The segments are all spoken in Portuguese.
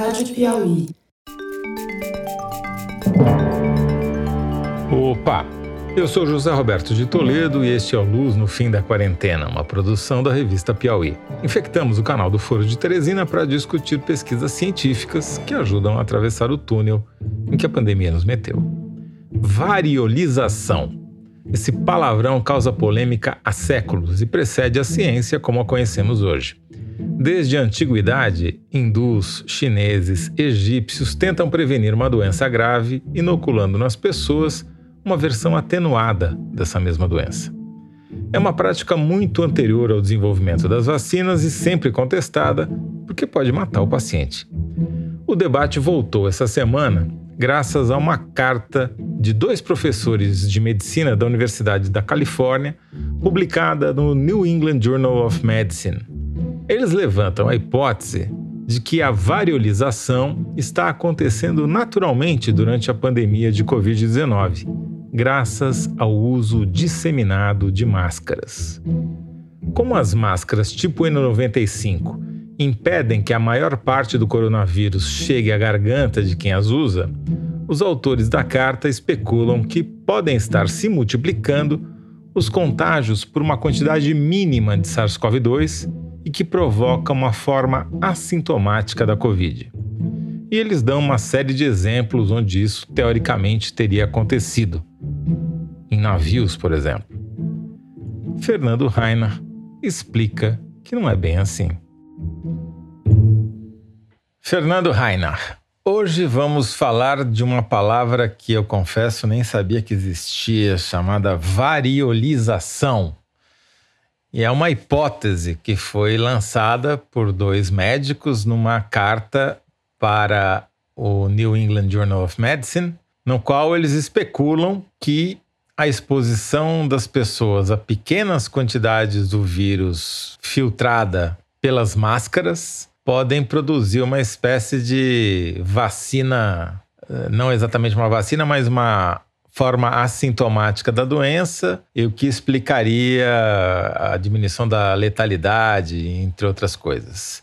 Rádio Piauí. Opa! Eu sou José Roberto de Toledo e este é o Luz no Fim da Quarentena, uma produção da revista Piauí. Infectamos o canal do Foro de Teresina para discutir pesquisas científicas que ajudam a atravessar o túnel em que a pandemia nos meteu. Variolização. Esse palavrão causa polêmica há séculos e precede a ciência como a conhecemos hoje. Desde a antiguidade, hindus, chineses, egípcios tentam prevenir uma doença grave, inoculando nas pessoas uma versão atenuada dessa mesma doença. É uma prática muito anterior ao desenvolvimento das vacinas e sempre contestada, porque pode matar o paciente. O debate voltou essa semana graças a uma carta de dois professores de medicina da Universidade da Califórnia, publicada no New England Journal of Medicine. Eles levantam a hipótese de que a variolização está acontecendo naturalmente durante a pandemia de Covid-19, graças ao uso disseminado de máscaras. Como as máscaras tipo N95 impedem que a maior parte do coronavírus chegue à garganta de quem as usa, os autores da carta especulam que podem estar se multiplicando os contágios por uma quantidade mínima de SARS-CoV-2 e que provoca uma forma assintomática da Covid. E eles dão uma série de exemplos onde isso teoricamente teria acontecido. Em navios, por exemplo. Fernando Rainer explica que não é bem assim. Fernando Rainer, hoje vamos falar de uma palavra que eu confesso nem sabia que existia, chamada variolização. E é uma hipótese que foi lançada por dois médicos numa carta para o New England Journal of Medicine, no qual eles especulam que a exposição das pessoas a pequenas quantidades do vírus filtrada pelas máscaras podem produzir uma espécie de vacina, eh, não exatamente uma vacina, mas uma forma assintomática da doença e o que explicaria a diminuição da letalidade, entre outras coisas.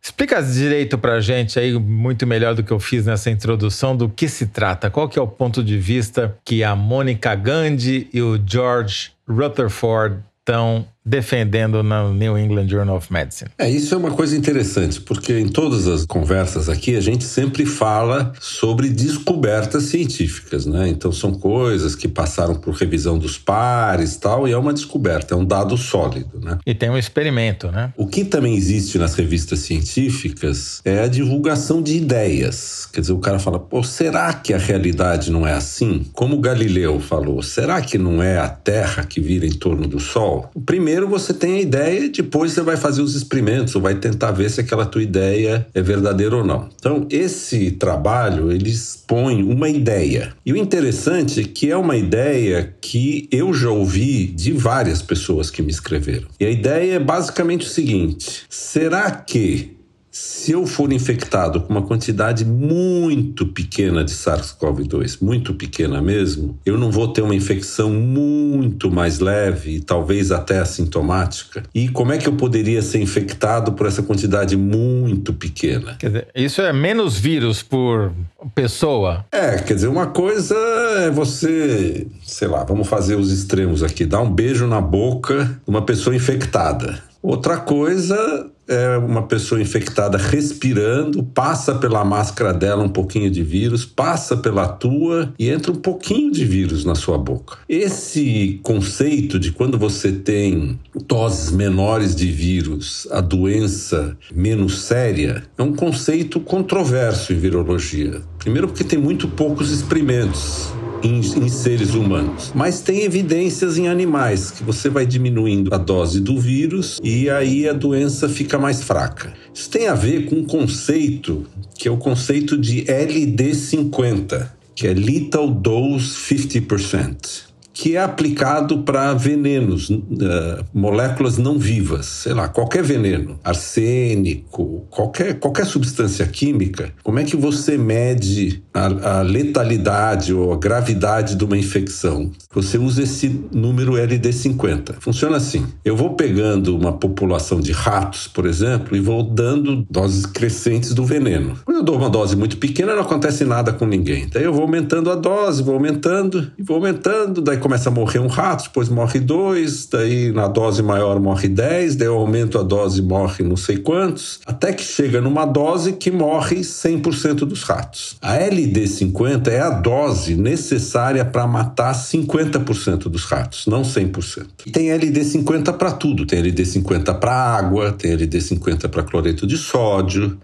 Explica direito para a gente aí, muito melhor do que eu fiz nessa introdução, do que se trata. Qual que é o ponto de vista que a Mônica Gandhi e o George Rutherford estão defendendo na New England Journal of Medicine. É, isso é uma coisa interessante, porque em todas as conversas aqui a gente sempre fala sobre descobertas científicas, né? Então são coisas que passaram por revisão dos pares tal, e é uma descoberta, é um dado sólido, né? E tem um experimento, né? O que também existe nas revistas científicas é a divulgação de ideias. Quer dizer, o cara fala, pô, será que a realidade não é assim? Como Galileu falou, será que não é a Terra que vira em torno do Sol? O primeiro primeiro você tem a ideia depois você vai fazer os experimentos, ou vai tentar ver se aquela tua ideia é verdadeira ou não. Então, esse trabalho, ele expõe uma ideia. E o interessante é que é uma ideia que eu já ouvi de várias pessoas que me escreveram. E a ideia é basicamente o seguinte: será que se eu for infectado com uma quantidade muito pequena de SARS-CoV-2, muito pequena mesmo, eu não vou ter uma infecção muito mais leve e talvez até assintomática. E como é que eu poderia ser infectado por essa quantidade muito pequena? Quer dizer, isso é menos vírus por pessoa? É, quer dizer, uma coisa é você, sei lá, vamos fazer os extremos aqui, dar um beijo na boca de uma pessoa infectada. Outra coisa é uma pessoa infectada respirando, passa pela máscara dela um pouquinho de vírus, passa pela tua e entra um pouquinho de vírus na sua boca. Esse conceito de quando você tem doses menores de vírus, a doença menos séria, é um conceito controverso em virologia. Primeiro, porque tem muito poucos experimentos em, em, seres humanos. Mas tem evidências em animais que você vai diminuindo a dose do vírus e aí a doença fica mais fraca. Isso tem a ver com um conceito que é o conceito de LD50, que é Lethal Dose 50%. Que é aplicado para venenos, uh, moléculas não vivas, sei lá, qualquer veneno, arsênico, qualquer, qualquer substância química. Como é que você mede a, a letalidade ou a gravidade de uma infecção? Você usa esse número LD50. Funciona assim: eu vou pegando uma população de ratos, por exemplo, e vou dando doses crescentes do veneno. Quando eu dou uma dose muito pequena, não acontece nada com ninguém. Daí eu vou aumentando a dose, vou aumentando e vou aumentando, daí começa a morrer um rato, depois morre dois, daí na dose maior morre dez, daí eu aumento a dose morre não sei quantos, até que chega numa dose que morre 100% dos ratos. A LD50 é a dose necessária para matar 50% dos ratos, não 100%. E tem LD50 para tudo, tem LD50 para água, tem LD50 para cloreto de sódio,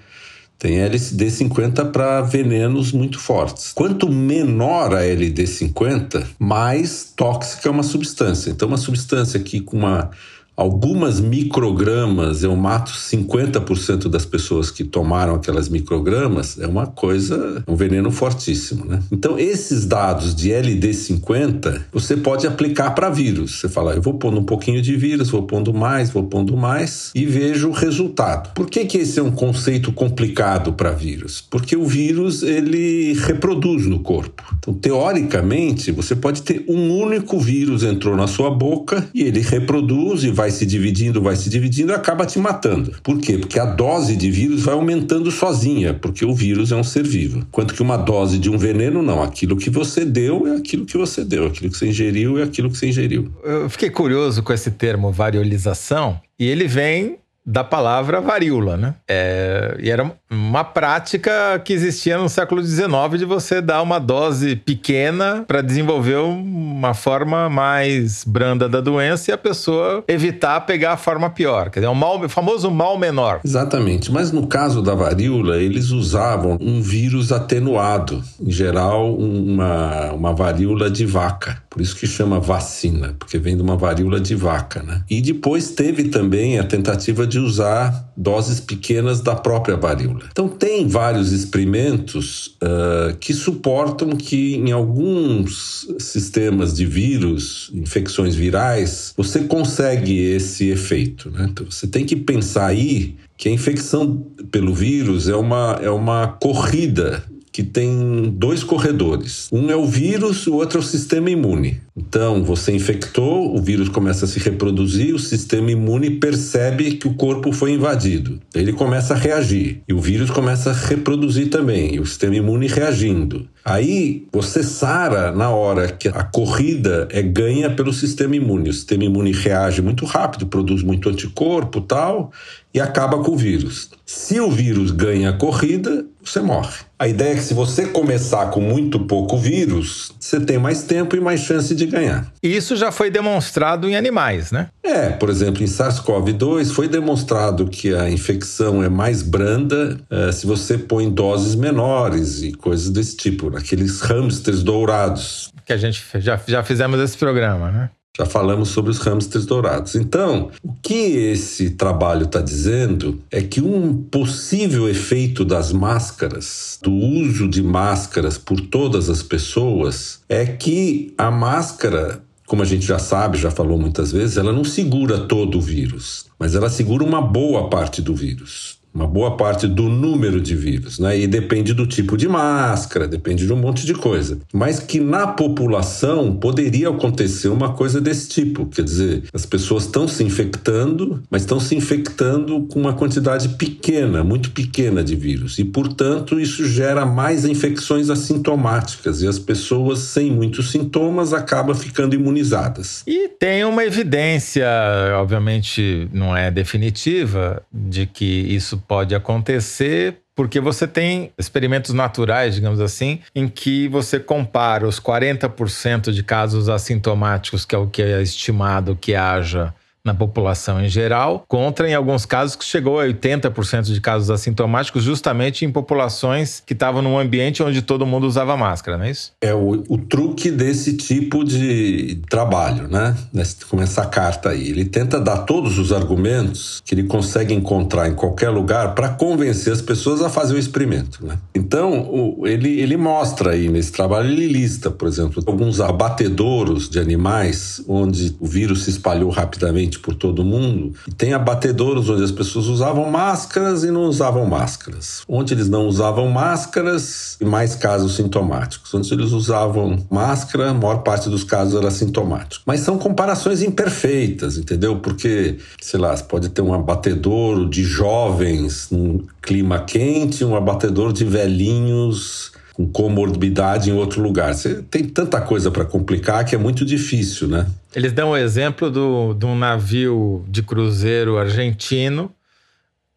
tem LSD-50 para venenos muito fortes. Quanto menor a LD-50, mais tóxica é uma substância. Então, uma substância que com uma algumas microgramas, eu mato 50% das pessoas que tomaram aquelas microgramas, é uma coisa, um veneno fortíssimo, né? Então, esses dados de LD50, você pode aplicar para vírus. Você fala, eu vou pondo um pouquinho de vírus, vou pondo mais, vou pondo mais e vejo o resultado. Por que que esse é um conceito complicado para vírus? Porque o vírus, ele reproduz no corpo. Então, teoricamente, você pode ter um único vírus entrou na sua boca e ele reproduz e vai se dividindo, vai se dividindo acaba te matando. Por quê? Porque a dose de vírus vai aumentando sozinha, porque o vírus é um ser vivo. Enquanto que uma dose de um veneno, não. Aquilo que você deu é aquilo que você deu, aquilo que você ingeriu é aquilo que você ingeriu. Eu fiquei curioso com esse termo variolização, e ele vem da palavra varíola, né? É, e era uma prática que existia no século XIX de você dar uma dose pequena para desenvolver uma forma mais branda da doença e a pessoa evitar pegar a forma pior. Quer dizer, um mal, o famoso mal menor. Exatamente. Mas no caso da varíola, eles usavam um vírus atenuado, em geral, uma, uma varíola de vaca. Por isso que chama vacina, porque vem de uma varíola de vaca, né? E depois teve também a tentativa de usar doses pequenas da própria varíola. Então tem vários experimentos uh, que suportam que em alguns sistemas de vírus, infecções virais, você consegue esse efeito, né? Então você tem que pensar aí que a infecção pelo vírus é uma, é uma corrida que tem dois corredores. Um é o vírus, o outro é o sistema imune. Então, você infectou, o vírus começa a se reproduzir, o sistema imune percebe que o corpo foi invadido. Ele começa a reagir e o vírus começa a reproduzir também, o sistema imune reagindo. Aí você sara na hora que a corrida é ganha pelo sistema imune. O sistema imune reage muito rápido, produz muito anticorpo, tal, e acaba com o vírus. Se o vírus ganha a corrida, você morre. A ideia é que se você começar com muito pouco vírus, você tem mais tempo e mais chance de ganhar. E isso já foi demonstrado em animais, né? É, por exemplo, em SARS-CoV-2 foi demonstrado que a infecção é mais branda é, se você põe doses menores e coisas desse tipo, aqueles hamsters dourados. Que a gente já, já fizemos esse programa, né? Já falamos sobre os hamsters dourados. Então, o que esse trabalho está dizendo é que um possível efeito das máscaras, do uso de máscaras por todas as pessoas, é que a máscara como a gente já sabe, já falou muitas vezes, ela não segura todo o vírus, mas ela segura uma boa parte do vírus uma boa parte do número de vírus, né? E depende do tipo de máscara, depende de um monte de coisa. Mas que na população poderia acontecer uma coisa desse tipo, quer dizer, as pessoas estão se infectando, mas estão se infectando com uma quantidade pequena, muito pequena de vírus. E, portanto, isso gera mais infecções assintomáticas e as pessoas sem muitos sintomas acabam ficando imunizadas. E tem uma evidência, obviamente não é definitiva, de que isso pode acontecer porque você tem experimentos naturais, digamos assim, em que você compara os 40% de casos assintomáticos, que é o que é estimado que haja na população em geral, contra, em alguns casos, que chegou a 80% de casos assintomáticos, justamente em populações que estavam num ambiente onde todo mundo usava máscara, não é isso? É o, o truque desse tipo de trabalho, né? Com essa carta aí. Ele tenta dar todos os argumentos que ele consegue encontrar em qualquer lugar para convencer as pessoas a fazer o experimento, né? Então, ele, ele mostra aí nesse trabalho, ele lista, por exemplo, alguns abatedouros de animais onde o vírus se espalhou rapidamente por todo mundo. E tem abatedouros onde as pessoas usavam máscaras e não usavam máscaras. Onde eles não usavam máscaras, mais casos sintomáticos. Onde eles usavam máscara, a maior parte dos casos era sintomático. Mas são comparações imperfeitas, entendeu? Porque, sei lá, pode ter um abatedouro de jovens num clima quente, um abatedouro de velhinhos com comorbidade em outro lugar. Você tem tanta coisa para complicar que é muito difícil, né? Eles dão o exemplo do, de um navio de cruzeiro argentino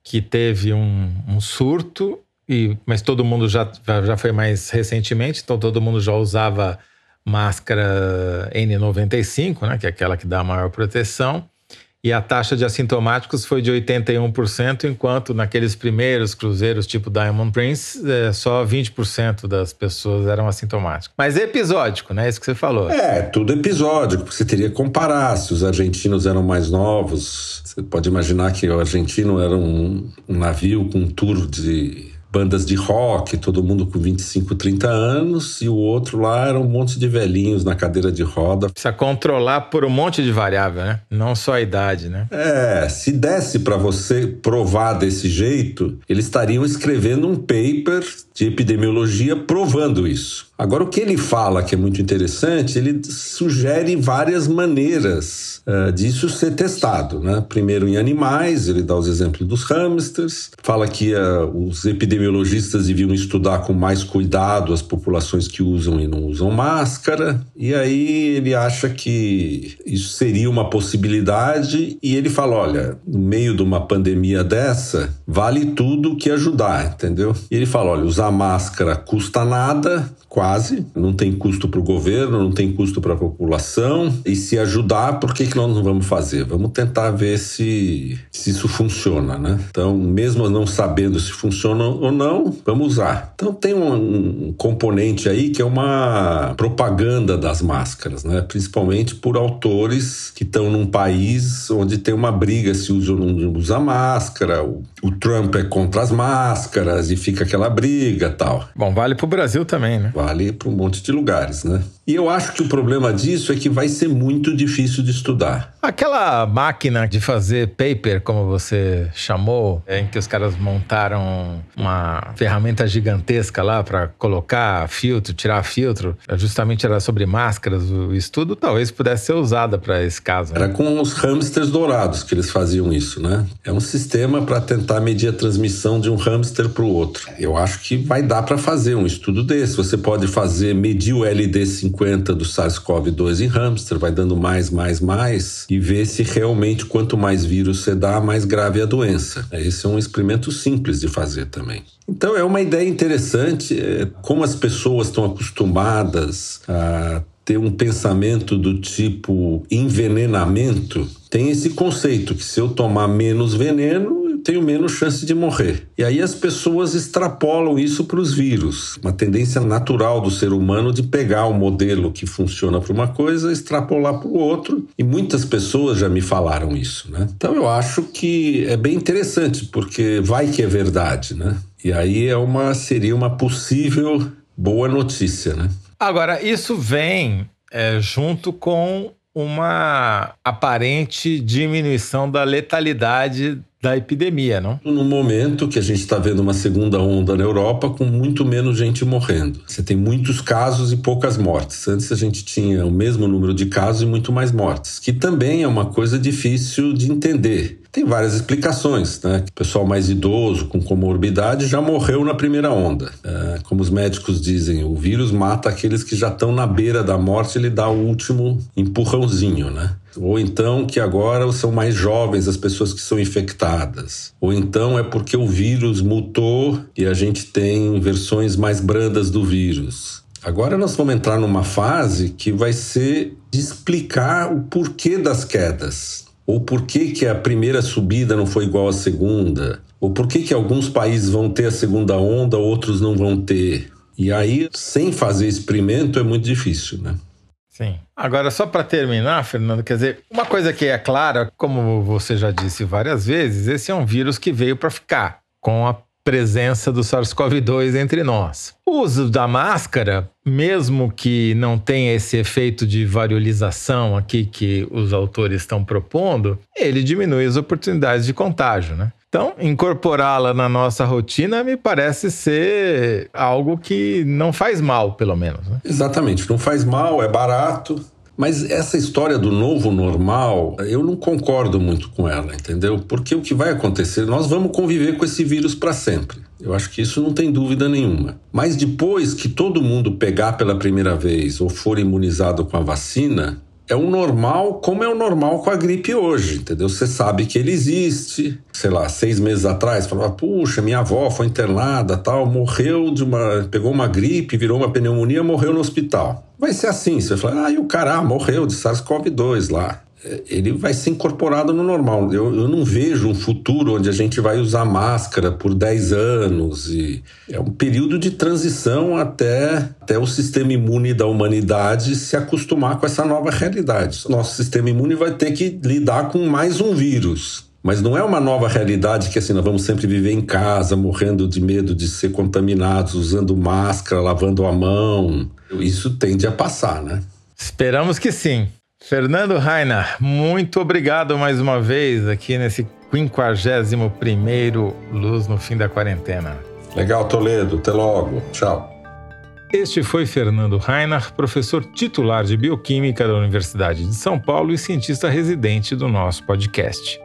que teve um, um surto, e, mas todo mundo já, já foi mais recentemente, então todo mundo já usava máscara N95, né, que é aquela que dá a maior proteção e a taxa de assintomáticos foi de 81%, enquanto naqueles primeiros cruzeiros tipo Diamond Prince, é, só 20% das pessoas eram assintomáticas. Mas é episódico, né? Isso que você falou. É, tudo episódico, você teria que comparar se os argentinos eram mais novos. Você pode imaginar que o argentino era um, um navio com um tour de bandas de rock, todo mundo com 25, 30 anos, e o outro lá era um monte de velhinhos na cadeira de roda. Precisa controlar por um monte de variável, né? Não só a idade, né? É, se desse para você provar desse jeito, eles estariam escrevendo um paper de epidemiologia provando isso. Agora, o que ele fala que é muito interessante, ele sugere várias maneiras uh, disso ser testado. Né? Primeiro em animais, ele dá os exemplos dos hamsters, fala que uh, os epidemiologistas deviam estudar com mais cuidado as populações que usam e não usam máscara, e aí ele acha que isso seria uma possibilidade, e ele fala: olha, no meio de uma pandemia dessa, vale tudo que ajudar, entendeu? E ele fala: olha, usar máscara custa nada, quase, não tem custo para o governo, não tem custo para a população. E se ajudar, por que, que nós não vamos fazer? Vamos tentar ver se, se isso funciona, né? Então, mesmo não sabendo se funciona ou não, vamos usar. Então, tem um, um componente aí que é uma propaganda das máscaras, né? Principalmente por autores que estão num país onde tem uma briga se usa ou não usa máscara. O, o Trump é contra as máscaras e fica aquela briga tal. Bom, vale para o Brasil também, né? vale para um monte de lugares, né? E eu acho que o problema disso é que vai ser muito difícil de estudar. Aquela máquina de fazer paper, como você chamou, em que os caras montaram uma ferramenta gigantesca lá para colocar filtro, tirar filtro, justamente era sobre máscaras, o estudo talvez pudesse ser usada para esse caso. Né? Era com os hamsters dourados que eles faziam isso, né? É um sistema para tentar medir a transmissão de um hamster para o outro. Eu acho que vai dar para fazer um estudo desse. Você pode fazer, medir o LD50 do SARS-CoV-2 em hamster, vai dando mais, mais, mais, e ver se realmente quanto mais vírus você dá, mais grave é a doença. Esse é um experimento simples de fazer também. Então é uma ideia interessante, é, como as pessoas estão acostumadas a ter um pensamento do tipo envenenamento, tem esse conceito que se eu tomar menos veneno, tenho menos chance de morrer. E aí as pessoas extrapolam isso para os vírus. Uma tendência natural do ser humano de pegar o um modelo que funciona para uma coisa, extrapolar para o outro. E muitas pessoas já me falaram isso, né? Então eu acho que é bem interessante, porque vai que é verdade, né? E aí é uma seria uma possível boa notícia, né? Agora, isso vem é, junto com uma aparente diminuição da letalidade da epidemia, não? No momento que a gente está vendo uma segunda onda na Europa com muito menos gente morrendo. Você tem muitos casos e poucas mortes. Antes a gente tinha o mesmo número de casos e muito mais mortes, que também é uma coisa difícil de entender. Tem várias explicações, né? O pessoal mais idoso, com comorbidade, já morreu na primeira onda. É, como os médicos dizem, o vírus mata aqueles que já estão na beira da morte, ele dá o último empurrãozinho, né? Ou então que agora são mais jovens as pessoas que são infectadas. Ou então é porque o vírus mutou e a gente tem versões mais brandas do vírus. Agora nós vamos entrar numa fase que vai ser de explicar o porquê das quedas. Ou por que, a primeira subida não foi igual à segunda. Ou por que, que alguns países vão ter a segunda onda, outros não vão ter. E aí, sem fazer experimento, é muito difícil, né? Sim. Agora, só para terminar, Fernando, quer dizer, uma coisa que é clara, como você já disse várias vezes, esse é um vírus que veio para ficar, com a presença do SARS-CoV-2 entre nós. O uso da máscara, mesmo que não tenha esse efeito de variolização aqui que os autores estão propondo, ele diminui as oportunidades de contágio, né? Então, incorporá-la na nossa rotina me parece ser algo que não faz mal, pelo menos. Né? Exatamente, não faz mal, é barato, mas essa história do novo normal, eu não concordo muito com ela, entendeu? Porque o que vai acontecer, nós vamos conviver com esse vírus para sempre. Eu acho que isso não tem dúvida nenhuma. Mas depois que todo mundo pegar pela primeira vez ou for imunizado com a vacina, é o normal como é o normal com a gripe hoje, entendeu? Você sabe que ele existe. Sei lá, seis meses atrás, falava, puxa, minha avó foi internada, tal, morreu de uma. pegou uma gripe, virou uma pneumonia, morreu no hospital. Vai ser assim, você vai falar, ah, e o cara morreu de SARS-CoV-2 lá ele vai ser incorporado no normal. Eu, eu, não vejo um futuro onde a gente vai usar máscara por 10 anos. E é um período de transição até, até o sistema imune da humanidade se acostumar com essa nova realidade. Nosso sistema imune vai ter que lidar com mais um vírus. Mas não é uma nova realidade que assim nós vamos sempre viver em casa, morrendo de medo de ser contaminados, usando máscara, lavando a mão. Isso tende a passar, né? Esperamos que sim. Fernando Rainer, muito obrigado mais uma vez aqui nesse 51º Luz no Fim da Quarentena. Legal, Toledo. Até logo. Tchau. Este foi Fernando Rainer, professor titular de Bioquímica da Universidade de São Paulo e cientista residente do nosso podcast.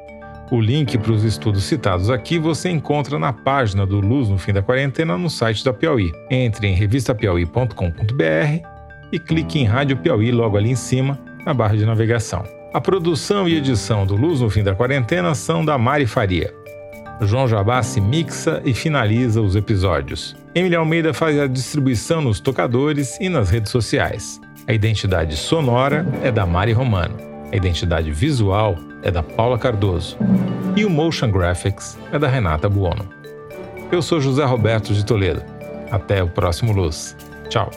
O link para os estudos citados aqui você encontra na página do Luz no Fim da Quarentena no site da Piauí. Entre em revistapiauí.com.br e clique em Rádio Piauí logo ali em cima na barra de navegação. A produção e edição do Luz no Fim da Quarentena são da Mari Faria. João Jabassi mixa e finaliza os episódios. Emília Almeida faz a distribuição nos tocadores e nas redes sociais. A identidade sonora é da Mari Romano. A identidade visual é da Paula Cardoso. E o Motion Graphics é da Renata Buono. Eu sou José Roberto de Toledo. Até o próximo Luz. Tchau.